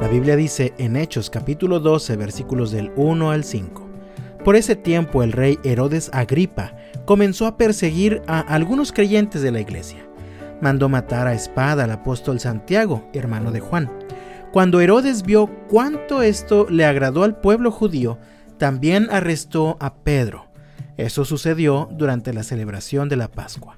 La Biblia dice en Hechos capítulo 12 versículos del 1 al 5. Por ese tiempo el rey Herodes Agripa comenzó a perseguir a algunos creyentes de la iglesia. Mandó matar a espada al apóstol Santiago, hermano de Juan. Cuando Herodes vio cuánto esto le agradó al pueblo judío, también arrestó a Pedro. Eso sucedió durante la celebración de la Pascua.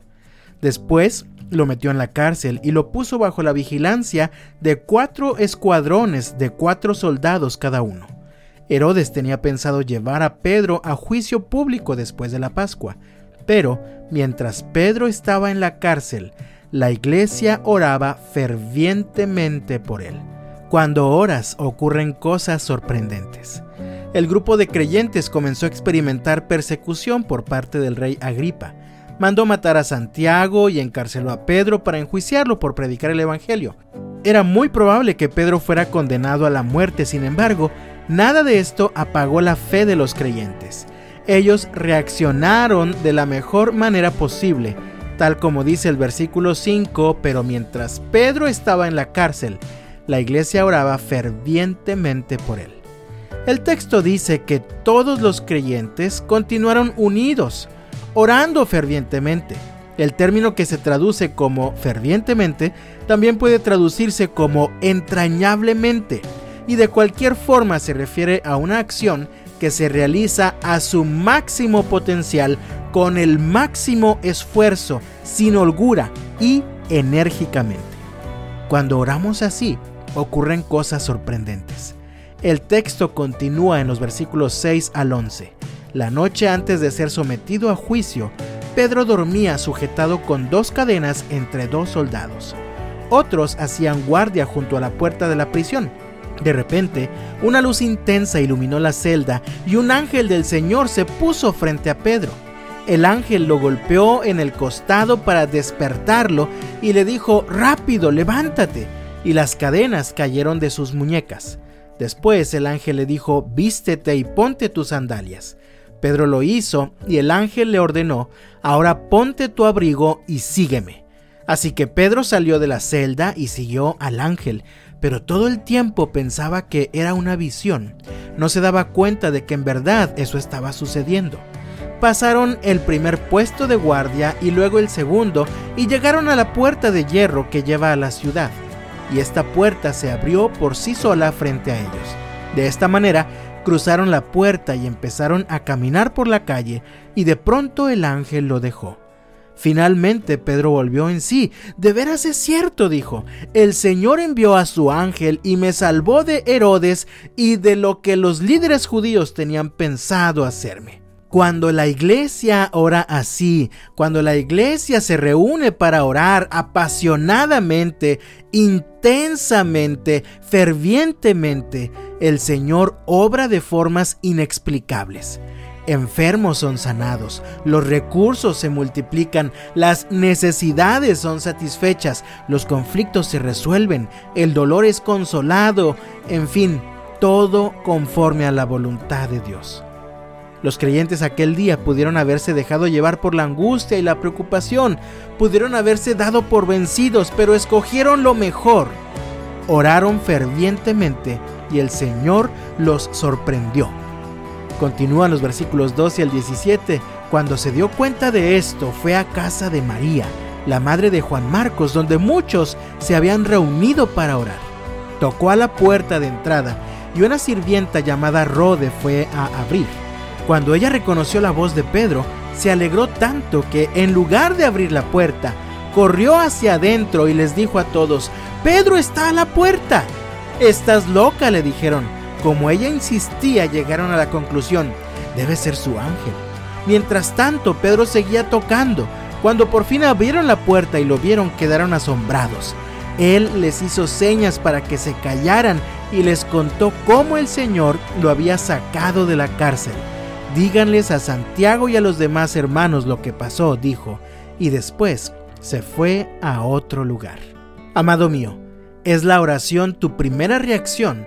Después lo metió en la cárcel y lo puso bajo la vigilancia de cuatro escuadrones de cuatro soldados cada uno. Herodes tenía pensado llevar a Pedro a juicio público después de la Pascua, pero mientras Pedro estaba en la cárcel, la iglesia oraba fervientemente por él. Cuando oras ocurren cosas sorprendentes. El grupo de creyentes comenzó a experimentar persecución por parte del rey Agripa. Mandó matar a Santiago y encarceló a Pedro para enjuiciarlo por predicar el Evangelio. Era muy probable que Pedro fuera condenado a la muerte, sin embargo, nada de esto apagó la fe de los creyentes. Ellos reaccionaron de la mejor manera posible, tal como dice el versículo 5, pero mientras Pedro estaba en la cárcel, la iglesia oraba fervientemente por él. El texto dice que todos los creyentes continuaron unidos, orando fervientemente. El término que se traduce como fervientemente también puede traducirse como entrañablemente y de cualquier forma se refiere a una acción que se realiza a su máximo potencial con el máximo esfuerzo, sin holgura y enérgicamente. Cuando oramos así, ocurren cosas sorprendentes. El texto continúa en los versículos 6 al 11. La noche antes de ser sometido a juicio, Pedro dormía sujetado con dos cadenas entre dos soldados. Otros hacían guardia junto a la puerta de la prisión. De repente, una luz intensa iluminó la celda y un ángel del Señor se puso frente a Pedro. El ángel lo golpeó en el costado para despertarlo y le dijo, rápido, levántate y las cadenas cayeron de sus muñecas. Después el ángel le dijo, vístete y ponte tus sandalias. Pedro lo hizo y el ángel le ordenó, ahora ponte tu abrigo y sígueme. Así que Pedro salió de la celda y siguió al ángel, pero todo el tiempo pensaba que era una visión. No se daba cuenta de que en verdad eso estaba sucediendo. Pasaron el primer puesto de guardia y luego el segundo y llegaron a la puerta de hierro que lleva a la ciudad y esta puerta se abrió por sí sola frente a ellos. De esta manera, cruzaron la puerta y empezaron a caminar por la calle, y de pronto el ángel lo dejó. Finalmente Pedro volvió en sí. De veras es cierto, dijo. El Señor envió a su ángel y me salvó de Herodes y de lo que los líderes judíos tenían pensado hacerme. Cuando la iglesia ora así, cuando la iglesia se reúne para orar apasionadamente, intensamente, fervientemente, el Señor obra de formas inexplicables. Enfermos son sanados, los recursos se multiplican, las necesidades son satisfechas, los conflictos se resuelven, el dolor es consolado, en fin, todo conforme a la voluntad de Dios. Los creyentes aquel día pudieron haberse dejado llevar por la angustia y la preocupación, pudieron haberse dado por vencidos, pero escogieron lo mejor. Oraron fervientemente y el Señor los sorprendió. Continúan los versículos 12 al 17. Cuando se dio cuenta de esto, fue a casa de María, la madre de Juan Marcos, donde muchos se habían reunido para orar. Tocó a la puerta de entrada y una sirvienta llamada Rode fue a abrir. Cuando ella reconoció la voz de Pedro, se alegró tanto que en lugar de abrir la puerta, corrió hacia adentro y les dijo a todos, Pedro está a la puerta. Estás loca, le dijeron. Como ella insistía, llegaron a la conclusión, debe ser su ángel. Mientras tanto, Pedro seguía tocando. Cuando por fin abrieron la puerta y lo vieron, quedaron asombrados. Él les hizo señas para que se callaran y les contó cómo el Señor lo había sacado de la cárcel. Díganles a Santiago y a los demás hermanos lo que pasó, dijo, y después se fue a otro lugar. Amado mío, ¿es la oración tu primera reacción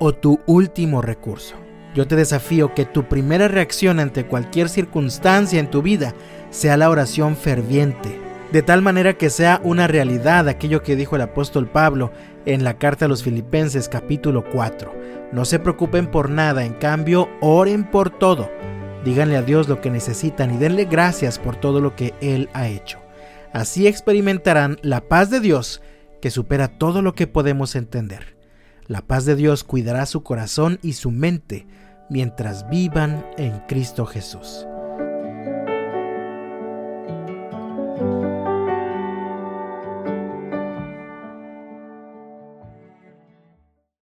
o tu último recurso? Yo te desafío que tu primera reacción ante cualquier circunstancia en tu vida sea la oración ferviente, de tal manera que sea una realidad aquello que dijo el apóstol Pablo en la carta a los Filipenses capítulo 4. No se preocupen por nada, en cambio, oren por todo. Díganle a Dios lo que necesitan y denle gracias por todo lo que Él ha hecho. Así experimentarán la paz de Dios que supera todo lo que podemos entender. La paz de Dios cuidará su corazón y su mente mientras vivan en Cristo Jesús.